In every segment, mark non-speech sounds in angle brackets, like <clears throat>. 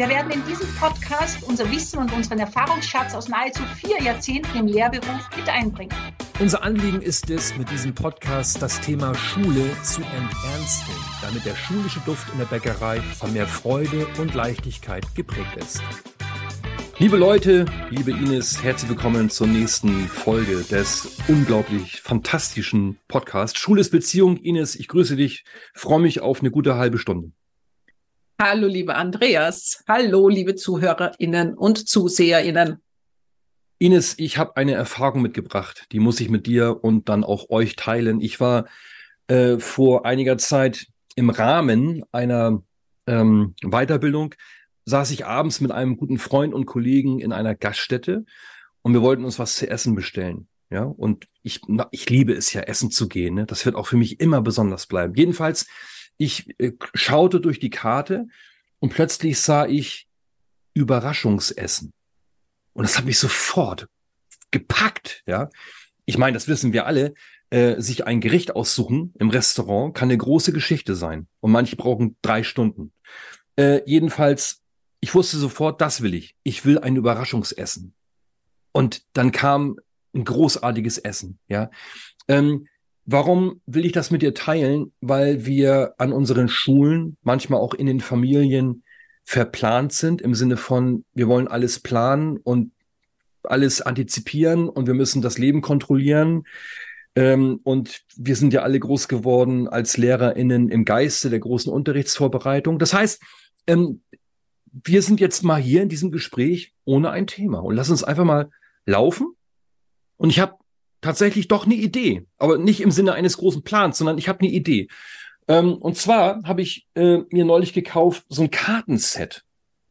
Wir werden in diesem Podcast unser Wissen und unseren Erfahrungsschatz aus nahezu vier Jahrzehnten im Lehrberuf mit einbringen. Unser Anliegen ist es, mit diesem Podcast das Thema Schule zu enternsten, damit der schulische Duft in der Bäckerei von mehr Freude und Leichtigkeit geprägt ist. Liebe Leute, liebe Ines, herzlich willkommen zur nächsten Folge des unglaublich fantastischen Podcasts Schule ist Beziehung. Ines, ich grüße dich, freue mich auf eine gute halbe Stunde. Hallo, liebe Andreas. Hallo, liebe ZuhörerInnen und ZuseherInnen. Ines, ich habe eine Erfahrung mitgebracht, die muss ich mit dir und dann auch euch teilen. Ich war äh, vor einiger Zeit im Rahmen einer ähm, Weiterbildung, saß ich abends mit einem guten Freund und Kollegen in einer Gaststätte und wir wollten uns was zu essen bestellen. Ja, und ich, na, ich liebe es ja, essen zu gehen. Ne? Das wird auch für mich immer besonders bleiben. Jedenfalls, ich äh, schaute durch die Karte und plötzlich sah ich Überraschungsessen. Und das hat mich sofort gepackt, ja. Ich meine, das wissen wir alle. Äh, sich ein Gericht aussuchen im Restaurant kann eine große Geschichte sein. Und manche brauchen drei Stunden. Äh, jedenfalls, ich wusste sofort, das will ich. Ich will ein Überraschungsessen. Und dann kam ein großartiges Essen, ja. Ähm, warum will ich das mit dir teilen? Weil wir an unseren Schulen, manchmal auch in den Familien, verplant sind im Sinne von, wir wollen alles planen und alles antizipieren und wir müssen das Leben kontrollieren. Ähm, und wir sind ja alle groß geworden als LehrerInnen im Geiste der großen Unterrichtsvorbereitung. Das heißt, ähm, wir sind jetzt mal hier in diesem Gespräch ohne ein Thema und lass uns einfach mal laufen. Und ich habe tatsächlich doch eine Idee, aber nicht im Sinne eines großen Plans, sondern ich habe eine Idee. Ähm, und zwar habe ich äh, mir neulich gekauft so ein Kartenset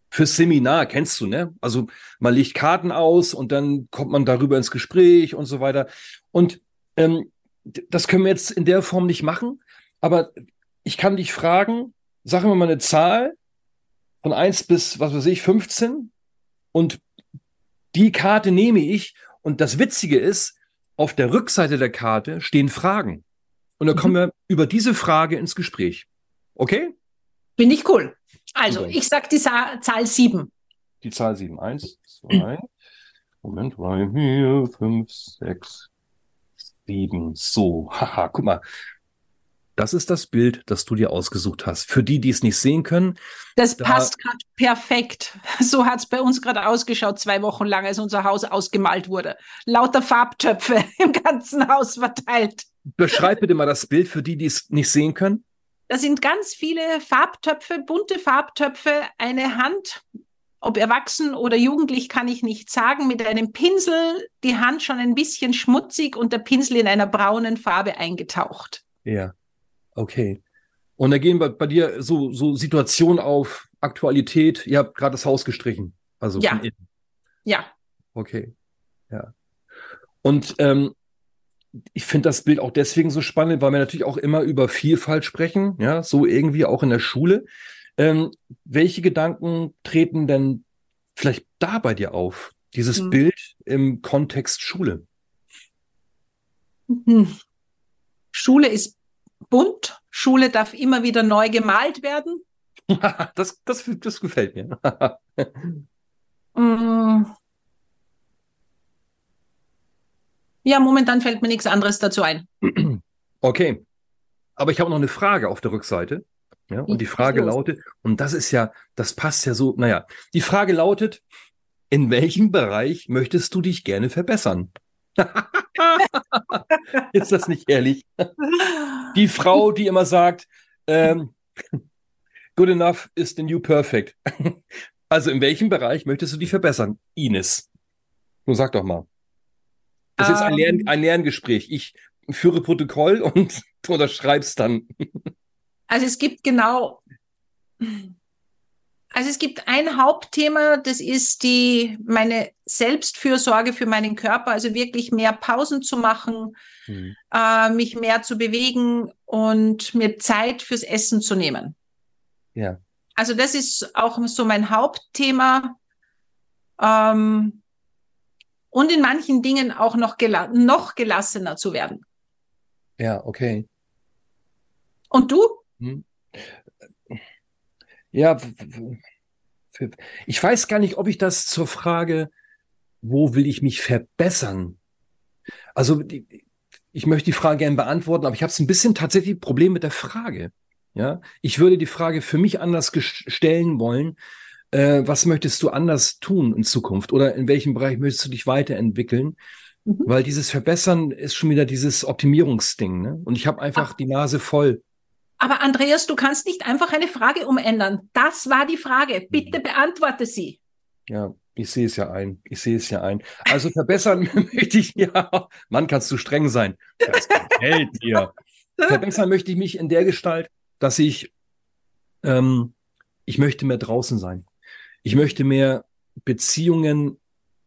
fürs Seminar, kennst du, ne? Also man legt Karten aus und dann kommt man darüber ins Gespräch und so weiter. Und ähm, das können wir jetzt in der Form nicht machen, aber ich kann dich fragen, sag mir mal eine Zahl von eins bis, was weiß ich, 15 und die Karte nehme ich und das Witzige ist, auf der Rückseite der Karte stehen Fragen. Und dann kommen mhm. wir über diese Frage ins Gespräch. Okay? Bin ich cool. Also, okay. ich sag die Sa Zahl 7. Die Zahl 7. 1, 2, Moment, 3, 4, 5, 6, 7. So, <laughs> haha, guck mal. Das ist das Bild, das du dir ausgesucht hast. Für die, die es nicht sehen können. Das da passt gerade perfekt. So hat es bei uns gerade ausgeschaut, zwei Wochen lang, als unser Haus ausgemalt wurde. Lauter Farbtöpfe <laughs> im ganzen Haus verteilt. Beschreib bitte mal das Bild für die, die es nicht sehen können. Da sind ganz viele Farbtöpfe, bunte Farbtöpfe, eine Hand, ob erwachsen oder jugendlich kann ich nicht sagen, mit einem Pinsel, die Hand schon ein bisschen schmutzig und der Pinsel in einer braunen Farbe eingetaucht. Ja, okay. Und da gehen bei, bei dir so, so Situationen auf, Aktualität. Ihr habt gerade das Haus gestrichen. Also ja. Ja. Okay. Ja. Und ähm, ich finde das Bild auch deswegen so spannend, weil wir natürlich auch immer über Vielfalt sprechen, ja, so irgendwie auch in der Schule. Ähm, welche Gedanken treten denn vielleicht da bei dir auf? Dieses hm. Bild im Kontext Schule. Hm. Schule ist bunt. Schule darf immer wieder neu gemalt werden. <laughs> das, das, das gefällt mir. mm. Ja, momentan fällt mir nichts anderes dazu ein. Okay. Aber ich habe noch eine Frage auf der Rückseite. Ja, und die Frage lautet, und das ist ja, das passt ja so, naja, die Frage lautet, in welchem Bereich möchtest du dich gerne verbessern? <laughs> ist das nicht ehrlich? <laughs> Die Frau, die immer sagt, ähm, Good enough is the new perfect. <laughs> Also in welchem Bereich möchtest du dich verbessern, Ines? Nun sag doch mal. Das ist ein, Lern, ähm. ein Lerngespräch. Ich führe Protokoll und du unterschreibst dann. Also es gibt genau, also es gibt ein Hauptthema, das ist die, meine Selbstfürsorge für meinen Körper, also wirklich mehr Pausen zu machen, mhm. äh, mich mehr zu bewegen und mir Zeit fürs Essen zu nehmen. Ja. Also das ist auch so mein Hauptthema. Ähm, und in manchen Dingen auch noch, gela noch gelassener zu werden. Ja, okay. Und du? Hm. Ja, ich weiß gar nicht, ob ich das zur Frage, wo will ich mich verbessern? Also ich möchte die Frage gerne beantworten, aber ich habe es ein bisschen tatsächlich ein Problem mit der Frage. Ja, ich würde die Frage für mich anders stellen wollen. Äh, was möchtest du anders tun in Zukunft oder in welchem Bereich möchtest du dich weiterentwickeln? Mhm. Weil dieses Verbessern ist schon wieder dieses Optimierungsding. Ne? Und ich habe einfach Ach. die Nase voll. Aber Andreas, du kannst nicht einfach eine Frage umändern. Das war die Frage. Bitte mhm. beantworte sie. Ja, ich sehe es ja ein. Ich sehe es ja ein. Also verbessern <laughs> möchte ich, ja, Mann, kannst du streng sein. Das gefällt dir. <laughs> verbessern möchte ich mich in der Gestalt, dass ich, ähm, ich möchte mehr draußen sein. Ich möchte mehr Beziehungen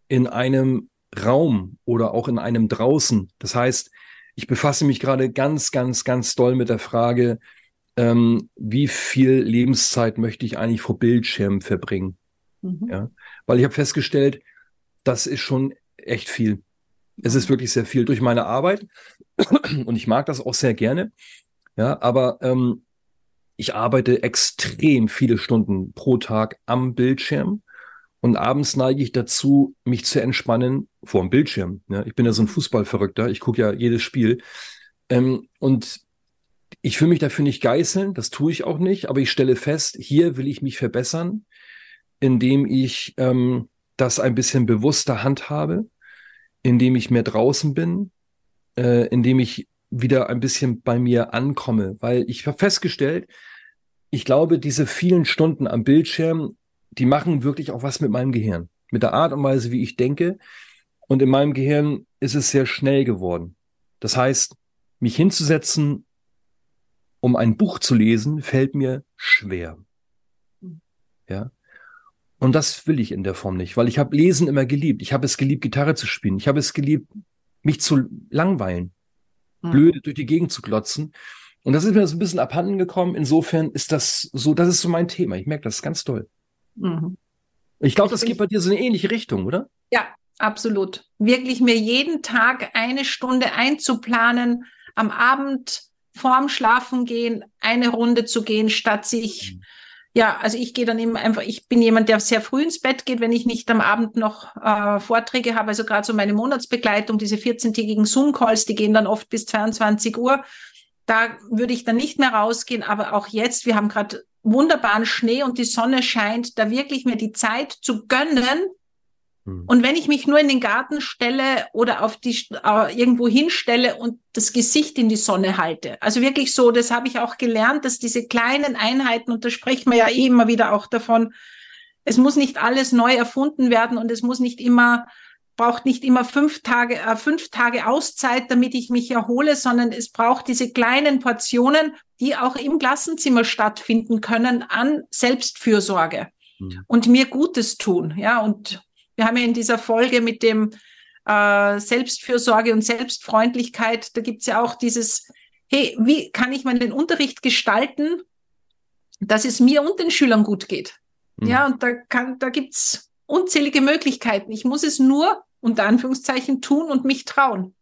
in einem Raum oder auch in einem draußen. Das heißt, ich befasse mich gerade ganz, ganz, ganz doll mit der Frage, ähm, wie viel Lebenszeit möchte ich eigentlich vor Bildschirmen verbringen? Mhm. Ja, weil ich habe festgestellt, das ist schon echt viel. Es ist wirklich sehr viel durch meine Arbeit <clears throat> und ich mag das auch sehr gerne. Ja, aber ähm, ich arbeite extrem viele Stunden pro Tag am Bildschirm und abends neige ich dazu, mich zu entspannen vor dem Bildschirm. Ja, ich bin ja so ein Fußballverrückter, ich gucke ja jedes Spiel. Ähm, und ich will mich dafür nicht geißeln, das tue ich auch nicht, aber ich stelle fest, hier will ich mich verbessern, indem ich ähm, das ein bisschen bewusster handhabe, indem ich mehr draußen bin, äh, indem ich wieder ein bisschen bei mir ankomme, weil ich habe festgestellt, ich glaube, diese vielen Stunden am Bildschirm, die machen wirklich auch was mit meinem Gehirn, mit der Art und Weise, wie ich denke. Und in meinem Gehirn ist es sehr schnell geworden. Das heißt, mich hinzusetzen um ein Buch zu lesen, fällt mir schwer. Ja. Und das will ich in der Form nicht, weil ich habe Lesen immer geliebt. Ich habe es geliebt, Gitarre zu spielen. Ich habe es geliebt, mich zu langweilen, mhm. blöde durch die Gegend zu glotzen. Und das ist mir so ein bisschen abhanden gekommen. Insofern ist das so, das ist so mein Thema. Ich merke das ganz toll. Mhm. Ich glaube, das geht bei dir so eine ähnliche Richtung, oder? Ja, absolut. Wirklich mir jeden Tag eine Stunde einzuplanen, am Abend vorm Schlafengehen eine Runde zu gehen, statt sich, mhm. ja, also ich gehe dann eben einfach, ich bin jemand, der sehr früh ins Bett geht, wenn ich nicht am Abend noch äh, Vorträge habe, also gerade so meine Monatsbegleitung, diese 14-tägigen Zoom-Calls, die gehen dann oft bis 22 Uhr. Da würde ich dann nicht mehr rausgehen, aber auch jetzt, wir haben gerade wunderbaren Schnee und die Sonne scheint, da wirklich mir die Zeit zu gönnen, hm. Und wenn ich mich nur in den Garten stelle oder auf die äh, irgendwo hinstelle und das Gesicht in die Sonne halte, also wirklich so, das habe ich auch gelernt, dass diese kleinen Einheiten und da sprechen wir ja eh immer wieder auch davon, es muss nicht alles neu erfunden werden und es muss nicht immer braucht nicht immer fünf Tage äh, fünf Tage Auszeit, damit ich mich erhole, sondern es braucht diese kleinen Portionen, die auch im Klassenzimmer stattfinden können an Selbstfürsorge mhm. und mir Gutes tun, ja und wir haben ja in dieser Folge mit dem äh, Selbstfürsorge und Selbstfreundlichkeit, da gibt es ja auch dieses, hey, wie kann ich meinen Unterricht gestalten, dass es mir und den Schülern gut geht? Mhm. Ja, und da, kann, da gibt es unzählige Möglichkeiten. Ich muss es nur unter Anführungszeichen tun und mich trauen.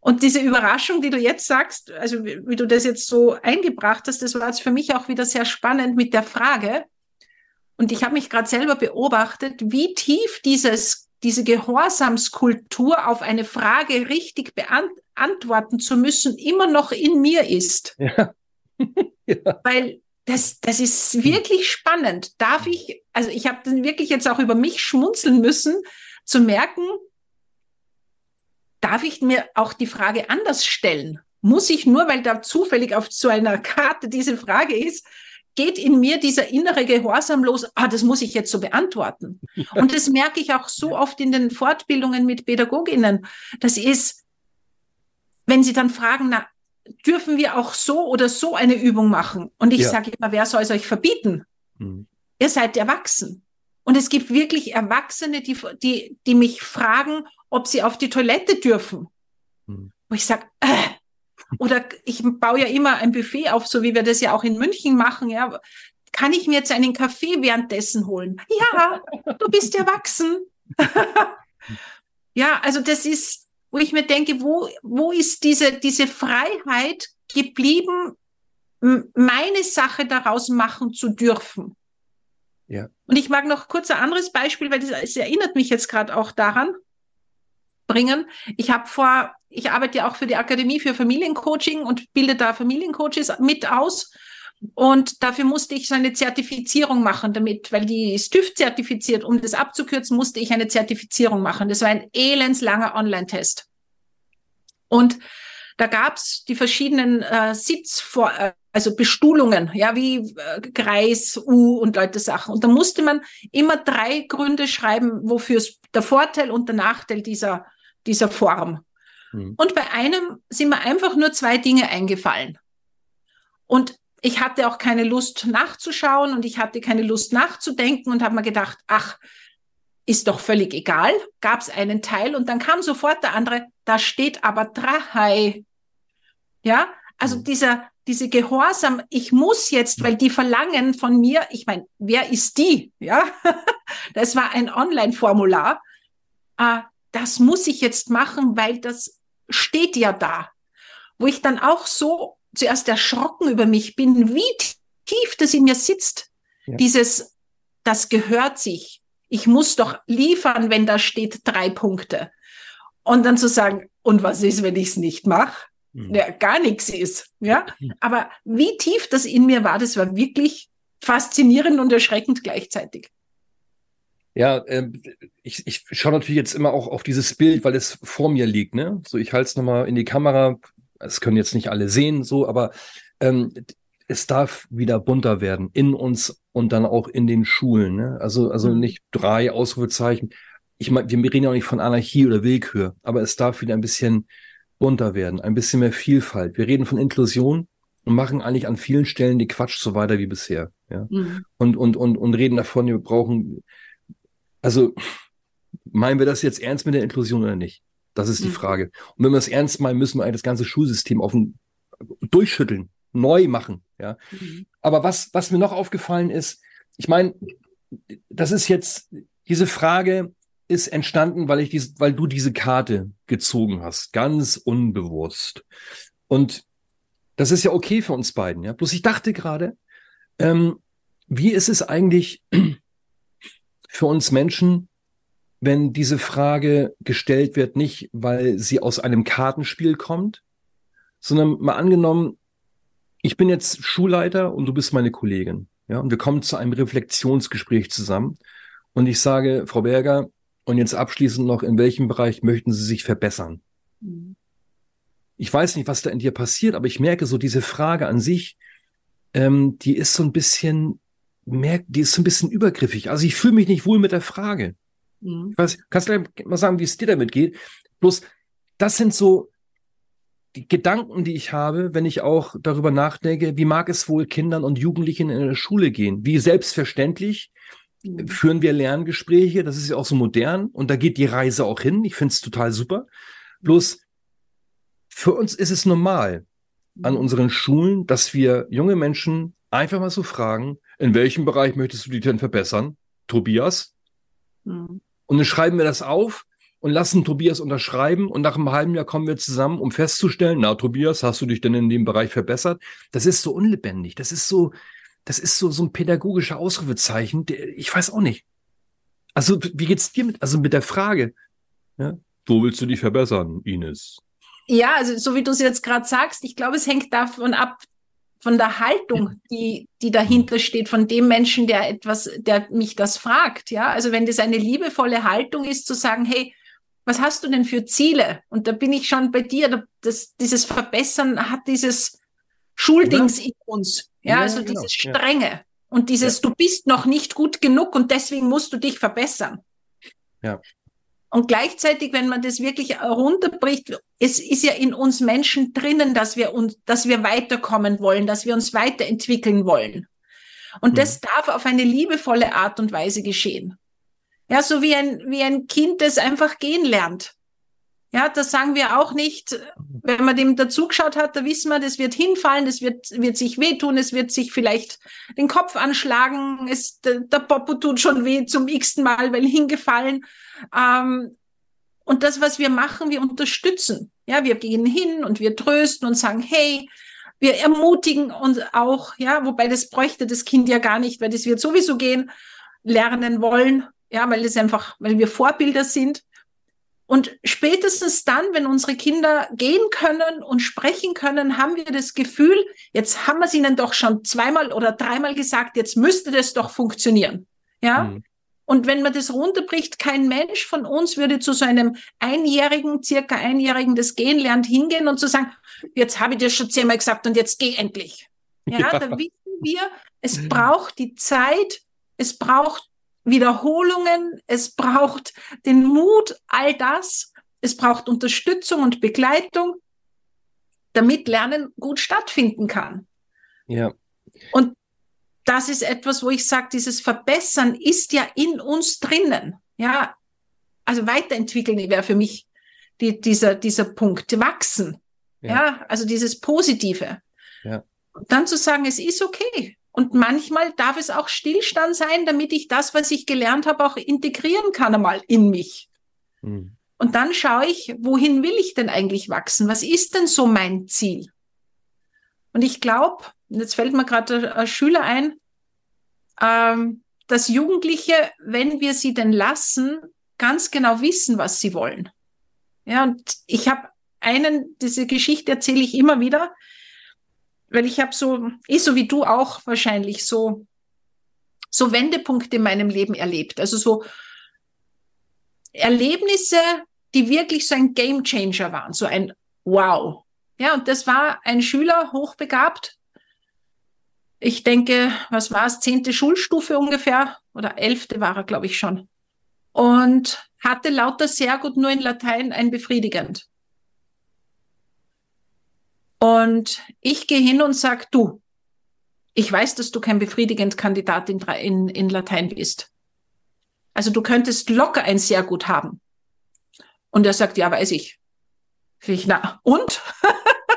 Und diese Überraschung, die du jetzt sagst, also wie, wie du das jetzt so eingebracht hast, das war jetzt für mich auch wieder sehr spannend mit der Frage, und ich habe mich gerade selber beobachtet, wie tief dieses, diese Gehorsamskultur auf eine Frage richtig beantworten zu müssen immer noch in mir ist. <laughs> Ja. ja. Weil das, das ist wirklich spannend. Darf ich, also ich habe dann wirklich jetzt auch über mich schmunzeln müssen, zu merken, darf ich mir auch die Frage anders stellen? Muss ich nur, weil da zufällig auf so einer Karte diese Frage ist, geht in mir dieser innere Gehorsam los, ah, das muss ich jetzt so beantworten. <laughs> Und das merke ich auch so oft in den Fortbildungen mit Pädagoginnen. Das ist, wenn sie dann fragen, na, dürfen wir auch so oder so eine Übung machen? Und ich ja. sage immer, wer soll es euch verbieten? Mhm. Ihr seid erwachsen. Und es gibt wirklich Erwachsene, die, die, die mich fragen, ob sie auf die Toilette dürfen. Mhm. Wo ich sage, äh, oder ich baue ja immer ein Buffet auf, so wie wir das ja auch in München machen, ja. Kann ich mir jetzt einen Kaffee währenddessen holen? Ja, du bist erwachsen. <laughs> ja, also das ist, wo ich mir denke, wo, wo ist diese, diese Freiheit geblieben, meine Sache daraus machen zu dürfen? Ja. Und ich mag noch kurz ein anderes Beispiel, weil das, das erinnert mich jetzt gerade auch daran bringen. Ich habe vor, ich arbeite ja auch für die Akademie für Familiencoaching und bilde da Familiencoaches mit aus. Und dafür musste ich eine Zertifizierung machen damit, weil die TÜV zertifiziert. Um das abzukürzen, musste ich eine Zertifizierung machen. Das war ein elendslanger Online-Test. Und da gab's die verschiedenen äh, Sitzvor äh, also Bestuhlungen, ja, wie äh, Kreis, U und Leute Sachen. Und da musste man immer drei Gründe schreiben, wofür es der Vorteil und der Nachteil dieser dieser Form. Mhm. Und bei einem sind mir einfach nur zwei Dinge eingefallen. Und ich hatte auch keine Lust nachzuschauen und ich hatte keine Lust nachzudenken und habe mir gedacht, ach, ist doch völlig egal. Gab es einen Teil und dann kam sofort der andere, da steht aber Drahai. Ja, also mhm. dieser, diese Gehorsam, ich muss jetzt, weil die verlangen von mir, ich meine, wer ist die? Ja, <laughs> das war ein Online-Formular. Äh, das muss ich jetzt machen, weil das steht ja da. Wo ich dann auch so zuerst erschrocken über mich bin, wie tief das in mir sitzt. Ja. Dieses, das gehört sich. Ich muss doch liefern, wenn da steht drei Punkte. Und dann zu sagen, und was ist, wenn ich es nicht mache? Mhm. Ja, gar nichts ist. Ja, mhm. aber wie tief das in mir war, das war wirklich faszinierend und erschreckend gleichzeitig. Ja, äh, ich, ich schaue natürlich jetzt immer auch auf dieses Bild, weil es vor mir liegt. Ne? So, ich halte es nochmal in die Kamera. Es können jetzt nicht alle sehen, so, aber ähm, es darf wieder bunter werden in uns und dann auch in den Schulen. Ne? Also, also mhm. nicht drei Ausrufezeichen. Ich meine, wir reden ja auch nicht von Anarchie oder Willkür, aber es darf wieder ein bisschen bunter werden, ein bisschen mehr Vielfalt. Wir reden von Inklusion und machen eigentlich an vielen Stellen die Quatsch so weiter wie bisher. Ja? Mhm. Und, und, und, und reden davon, wir brauchen also meinen wir das jetzt ernst mit der Inklusion oder nicht? Das ist die mhm. Frage. Und wenn wir es ernst meinen, müssen wir eigentlich das ganze Schulsystem auf ein, durchschütteln, neu machen. Ja. Mhm. Aber was, was mir noch aufgefallen ist, ich meine, das ist jetzt, diese Frage ist entstanden, weil ich diese, weil du diese Karte gezogen hast, ganz unbewusst. Und das ist ja okay für uns beiden, ja. Bloß ich dachte gerade, ähm, wie ist es eigentlich, für uns Menschen, wenn diese Frage gestellt wird, nicht weil sie aus einem Kartenspiel kommt, sondern mal angenommen, ich bin jetzt Schulleiter und du bist meine Kollegin. Ja, und wir kommen zu einem Reflexionsgespräch zusammen. Und ich sage, Frau Berger, und jetzt abschließend noch, in welchem Bereich möchten Sie sich verbessern? Mhm. Ich weiß nicht, was da in dir passiert, aber ich merke so diese Frage an sich, ähm, die ist so ein bisschen merke, die ist so ein bisschen übergriffig. Also ich fühle mich nicht wohl mit der Frage. Mhm. Ich weiß, kannst du mal sagen, wie es dir damit geht? Bloß, das sind so die Gedanken, die ich habe, wenn ich auch darüber nachdenke, wie mag es wohl Kindern und Jugendlichen in der Schule gehen? Wie selbstverständlich mhm. führen wir Lerngespräche? Das ist ja auch so modern und da geht die Reise auch hin. Ich finde es total super. Bloß für uns ist es normal an mhm. unseren Schulen, dass wir junge Menschen einfach mal so fragen, in welchem Bereich möchtest du dich denn verbessern? Tobias? Mhm. Und dann schreiben wir das auf und lassen Tobias unterschreiben und nach einem halben Jahr kommen wir zusammen, um festzustellen, na Tobias, hast du dich denn in dem Bereich verbessert? Das ist so unlebendig, das ist so, das ist so, so ein pädagogischer Ausrufezeichen, der, ich weiß auch nicht. Also, wie geht's dir mit, also mit der Frage, ja? Wo willst du dich verbessern, Ines? Ja, also so wie du es jetzt gerade sagst, ich glaube, es hängt davon ab, von der Haltung, die, die dahinter steht, von dem Menschen, der etwas, der mich das fragt. Ja, also wenn das eine liebevolle Haltung ist, zu sagen, hey, was hast du denn für Ziele? Und da bin ich schon bei dir. Das, dieses Verbessern hat dieses Schuldings ja. in uns. Ja, ja also genau. dieses Strenge und dieses, ja. du bist noch nicht gut genug und deswegen musst du dich verbessern. Ja. Und gleichzeitig, wenn man das wirklich runterbricht, es ist ja in uns Menschen drinnen, dass wir uns, dass wir weiterkommen wollen, dass wir uns weiterentwickeln wollen. Und mhm. das darf auf eine liebevolle Art und Weise geschehen. Ja, so wie ein, wie ein Kind, das einfach gehen lernt. Ja, das sagen wir auch nicht. Wenn man dem dazugeschaut hat, da wissen wir, das wird hinfallen, das wird, wird sich wehtun, es wird sich vielleicht den Kopf anschlagen, es, der, der Popo tut schon weh zum x-ten Mal, weil hingefallen. Ähm, und das, was wir machen, wir unterstützen. Ja, wir gehen hin und wir trösten und sagen, hey, wir ermutigen uns auch, ja, wobei das bräuchte das Kind ja gar nicht, weil das wird sowieso gehen, lernen wollen, ja, weil es einfach, weil wir Vorbilder sind. Und spätestens dann, wenn unsere Kinder gehen können und sprechen können, haben wir das Gefühl, jetzt haben wir es ihnen doch schon zweimal oder dreimal gesagt, jetzt müsste das doch funktionieren. Ja. Mhm. Und wenn man das runterbricht, kein Mensch von uns würde zu so einem Einjährigen, circa Einjährigen, das Gehen lernt, hingehen und zu sagen, jetzt habe ich dir schon zehnmal gesagt und jetzt geh endlich. <laughs> Ja, ja. da wissen wir, es braucht die Zeit, es braucht Wiederholungen, es braucht den Mut, all das. Es braucht Unterstützung und Begleitung, damit Lernen gut stattfinden kann. Ja. Und das ist etwas, wo ich sage, dieses Verbessern ist ja in uns drinnen. Ja, also weiterentwickeln wäre für mich die, dieser, dieser Punkt. Wachsen. Ja. ja, also dieses Positive. Ja. Und dann zu sagen, es ist okay. Und manchmal darf es auch Stillstand sein, damit ich das, was ich gelernt habe, auch integrieren kann einmal in mich. Mhm. Und dann schaue ich, wohin will ich denn eigentlich wachsen? Was ist denn so mein Ziel? Und ich glaube, jetzt fällt mir gerade ein Schüler ein, ähm, dass Jugendliche, wenn wir sie denn lassen, ganz genau wissen, was sie wollen. Ja, und ich habe einen, diese Geschichte erzähle ich immer wieder, weil ich habe so, eh so wie du auch wahrscheinlich, so, so Wendepunkte in meinem Leben erlebt. Also so Erlebnisse, die wirklich so ein Game Changer waren, so ein Wow. Ja, und das war ein Schüler, hochbegabt. Ich denke, was war es, zehnte Schulstufe ungefähr oder elfte war er, glaube ich schon. Und hatte lauter sehr gut nur in Latein ein befriedigend. Und ich gehe hin und sag, du, ich weiß, dass du kein befriedigend Kandidat in, in, in Latein bist. Also du könntest locker ein sehr gut haben. Und er sagt, ja, weiß ich. Ich, na, und?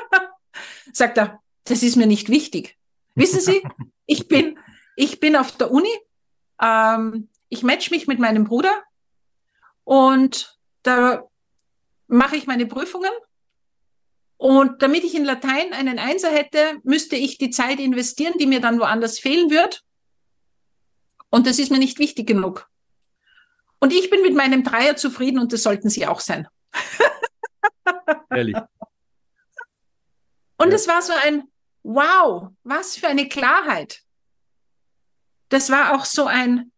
<laughs> sagt er, das ist mir nicht wichtig. Wissen Sie, <laughs> ich bin, ich bin auf der Uni, ähm, ich match mich mit meinem Bruder und da mache ich meine Prüfungen. Und damit ich in Latein einen Einser hätte, müsste ich die Zeit investieren, die mir dann woanders fehlen wird. Und das ist mir nicht wichtig genug. Und ich bin mit meinem Dreier zufrieden und das sollten Sie auch sein. <laughs> Ehrlich. Und ja. es war so ein, wow, was für eine Klarheit. Das war auch so ein,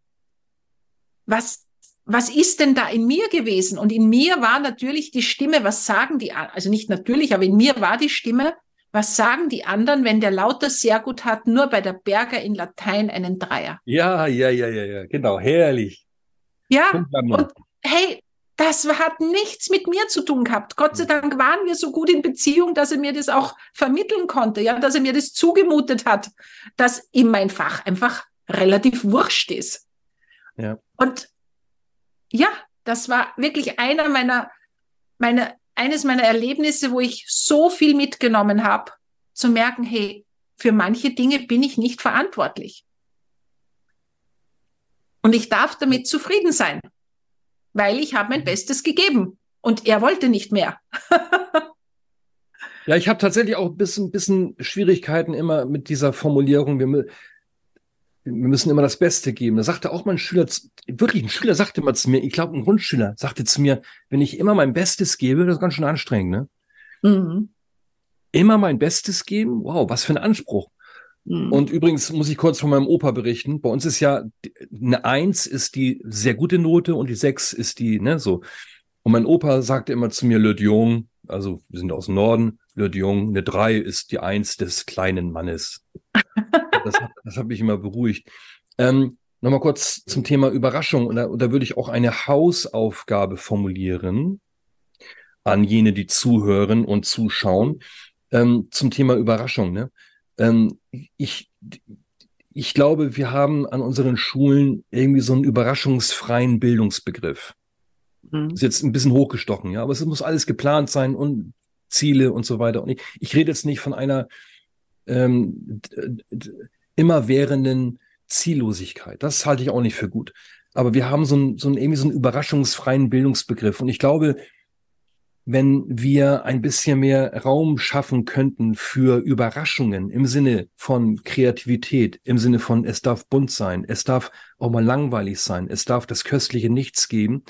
was, was ist denn da in mir gewesen? Und in mir war natürlich die Stimme, was sagen die, also nicht natürlich, aber in mir war die Stimme, was sagen die anderen, wenn der Lauter sehr gut hat, nur bei der Berger in Latein einen Dreier? Ja, ja, ja, ja, ja, genau, herrlich. Ja, und hey, das hat nichts mit mir zu tun gehabt. Gott sei Dank waren wir so gut in Beziehung, dass er mir das auch vermitteln konnte, ja, dass er mir das zugemutet hat, dass ihm mein Fach einfach relativ wurscht ist. Ja. Und ja, das war wirklich einer meiner, meiner, eines meiner Erlebnisse, wo ich so viel mitgenommen habe, zu merken, hey, für manche Dinge bin ich nicht verantwortlich. Und ich darf damit zufrieden sein weil ich habe mein mhm. Bestes gegeben und er wollte nicht mehr. <laughs> ja, ich habe tatsächlich auch ein bisschen, bisschen Schwierigkeiten immer mit dieser Formulierung. Wir, wir müssen immer das Beste geben. Da sagte auch mal ein Schüler, wirklich ein Schüler sagte mal zu mir, ich glaube ein Grundschüler sagte zu mir, wenn ich immer mein Bestes gebe, das ist ganz schön anstrengend, ne? Mhm. Immer mein Bestes geben? Wow, was für ein Anspruch. Mhm. Und übrigens muss ich kurz von meinem Opa berichten. Bei uns ist ja eine Eins ist die sehr gute Note und die Sechs ist die, ne, so. Und mein Opa sagte immer zu mir, Le Jung, also wir sind aus dem Norden, Le Jung, eine Drei ist die Eins des kleinen Mannes. Das, das hat mich immer beruhigt. Ähm, Nochmal kurz zum Thema Überraschung. Und da, und da würde ich auch eine Hausaufgabe formulieren an jene, die zuhören und zuschauen, ähm, zum Thema Überraschung. Ne? Ähm, ich, ich glaube, wir haben an unseren Schulen irgendwie so einen überraschungsfreien Bildungsbegriff. Mhm. Ist jetzt ein bisschen hochgestochen, ja, aber es muss alles geplant sein und Ziele und so weiter. Und ich, ich rede jetzt nicht von einer ähm, immerwährenden Ziellosigkeit. Das halte ich auch nicht für gut. Aber wir haben so einen, so einen irgendwie so einen überraschungsfreien Bildungsbegriff. Und ich glaube, wenn wir ein bisschen mehr Raum schaffen könnten für Überraschungen im Sinne von Kreativität, im Sinne von es darf bunt sein, es darf auch mal langweilig sein, es darf das köstliche Nichts geben,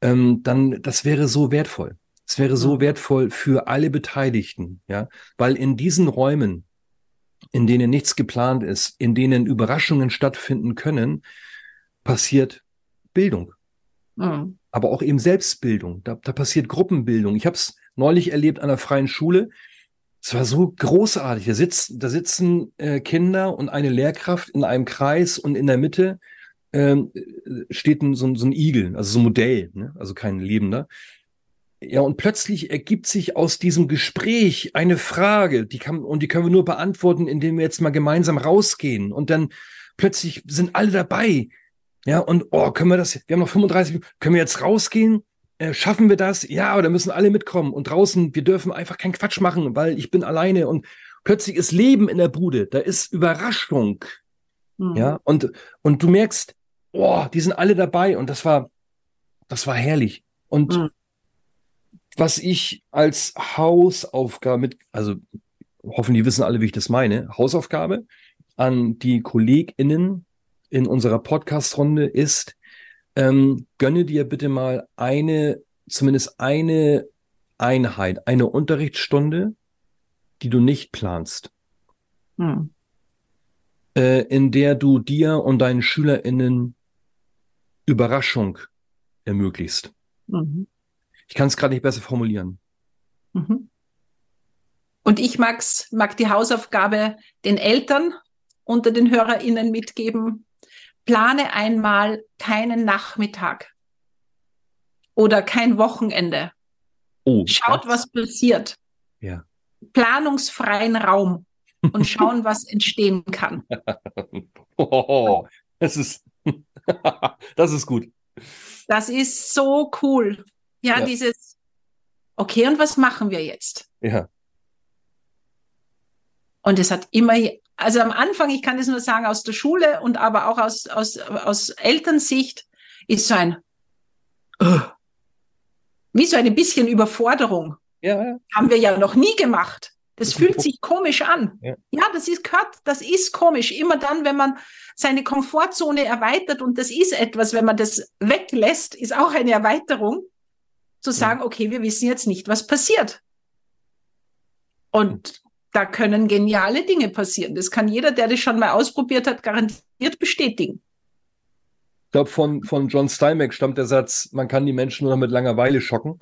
ähm, dann das wäre so wertvoll. Es wäre so wertvoll für alle Beteiligten, ja, weil in diesen Räumen, in denen nichts geplant ist, in denen Überraschungen stattfinden können, passiert Bildung. Mhm. Aber auch eben Selbstbildung. Da, da passiert Gruppenbildung. Ich habe es neulich erlebt an einer freien Schule. Es war so großartig. Da, sitzt, da sitzen äh, Kinder und eine Lehrkraft in einem Kreis und in der Mitte ähm, steht ein, so, so, ein Igel, also so ein Modell, ne? also kein Lebender. Ja, und plötzlich ergibt sich aus diesem Gespräch eine Frage, die kann, und die können wir nur beantworten, indem wir jetzt mal gemeinsam rausgehen. Und dann plötzlich sind alle dabei. Ja, und oh, können wir das, wir haben noch 35 Minuten, können wir jetzt rausgehen? Äh, schaffen wir das? Ja, oder müssen alle mitkommen? Und draußen, wir dürfen einfach keinen Quatsch machen, weil ich bin alleine und plötzlich ist Leben in der Bude, da ist Überraschung. Mhm. Ja, und, und du merkst, oh, die sind alle dabei und das war, das war herrlich. Und mhm was ich als Hausaufgabe mit, also hoffentlich wissen alle, wie ich das meine, Hausaufgabe an die KollegInnen in unserer Podcast-Runde ist, ähm, gönne dir bitte mal eine, zumindest eine Einheit, eine Unterrichtsstunde, die du nicht planst. Hm. Äh, in der du dir und deinen SchülerInnen Überraschung ermöglicht. Mhm. Ich kann es gerade nicht besser formulieren. Mhm. Und ich mag's, mag die Hausaufgabe den Eltern unter den HörerInnen mitgeben. Plane einmal keinen Nachmittag oder kein Wochenende. Oh, Schaut, was passiert. Ja. Planungsfreien Raum und <laughs> schauen, was entstehen kann. oh, das ist, <laughs> das ist gut. Das ist so cool. Ja, ja, dieses, okay, und was machen wir jetzt? Ja. Und es hat immer, also am Anfang, ich kann das nur sagen, aus der Schule und aber auch aus, aus, aus Elternsicht, ist so ein, uh, wie so ein bisschen Überforderung. Ja, ja. Haben wir ja noch nie gemacht. Das, das <laughs> fühlt sich komisch an. Ja. ja, das ist gehört, das ist komisch. Immer dann, wenn man seine Komfortzone erweitert und das ist etwas, wenn man das weglässt, ist auch eine Erweiterung zu sagen, okay, wir wissen jetzt nicht, was passiert. Und da können geniale Dinge passieren. Das kann jeder, der das schon mal ausprobiert hat, garantiert bestätigen. Ich glaube, von, von John Steinbeck stammt der Satz, man kann die Menschen nur noch mit Langeweile schocken.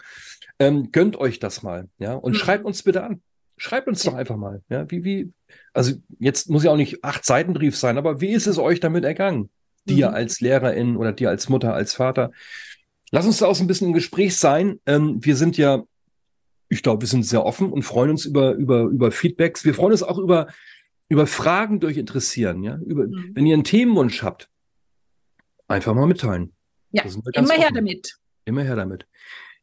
Ähm, gönnt euch das mal, ja, und mhm. schreibt uns bitte an. Schreibt uns doch einfach mal, ja, wie, wie, also jetzt muss ja auch nicht acht Seitenbrief sein, aber wie ist es euch damit ergangen? Dir mhm. als Lehrerin oder dir als Mutter, als Vater? Lass uns da auch so ein bisschen im Gespräch sein. Ähm, wir sind ja, ich glaube, wir sind sehr offen und freuen uns über, über, über Feedbacks. Wir freuen uns auch über, über Fragen, die euch interessieren. Ja? Über, mhm. Wenn ihr einen Themenwunsch habt, einfach mal mitteilen. Ja, immer her damit. Immer her damit.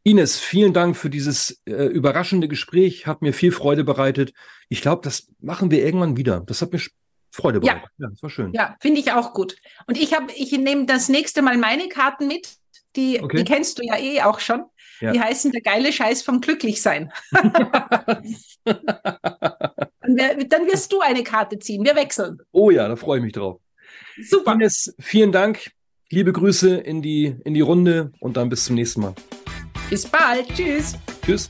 Ines, vielen Dank für dieses äh, überraschende Gespräch. Hat mir viel Freude bereitet. Ich glaube, das machen wir irgendwann wieder. Das hat mir Freude bereitet. Ja, ja das war schön. Ja, finde ich auch gut. Und ich habe, ich nehme das nächste Mal meine Karten mit die, okay. die kennst du ja eh auch schon. Ja. Die heißen der geile Scheiß vom Glücklichsein. <laughs> dann, dann, wirst du eine Karte ziehen. Wir wechseln. Oh ja, da freue ich mich drauf. Super. Ines, vielen Dank. Liebe Grüße in die, in die Runde und dann bis zum nächsten Mal. Bis bald. Tschüss. Tschüss.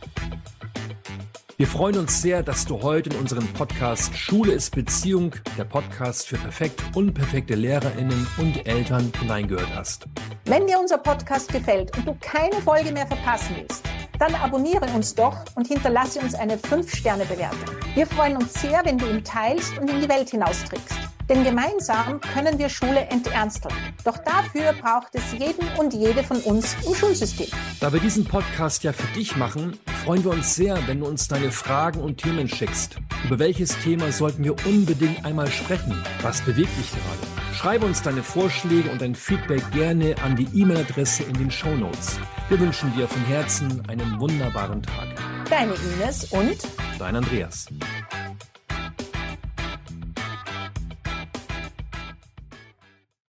Wir freuen uns sehr, dass du heute in unseren Podcast Schule ist Beziehung, der Podcast für perfekt unperfekte Lehrerinnen und Eltern hineingehört hast. Wenn dir unser Podcast gefällt und du keine Folge mehr verpassen willst, dann abonniere uns doch und hinterlasse uns eine 5-Sterne-Bewertung. Wir freuen uns sehr, wenn du ihn teilst und in die Welt hinaustrickst. Denn gemeinsam können wir Schule enternsteln. Doch dafür braucht es jeden und jede von uns im Schulsystem. Da wir diesen Podcast ja für dich machen, freuen wir uns sehr, wenn du uns deine Fragen und Themen schickst. Über welches Thema sollten wir unbedingt einmal sprechen? Was bewegt dich gerade? Schreibe uns deine Vorschläge und dein Feedback gerne an die E-Mail-Adresse in den Show Notes. Wir wünschen dir von Herzen einen wunderbaren Tag. Deine Ines und dein Andreas.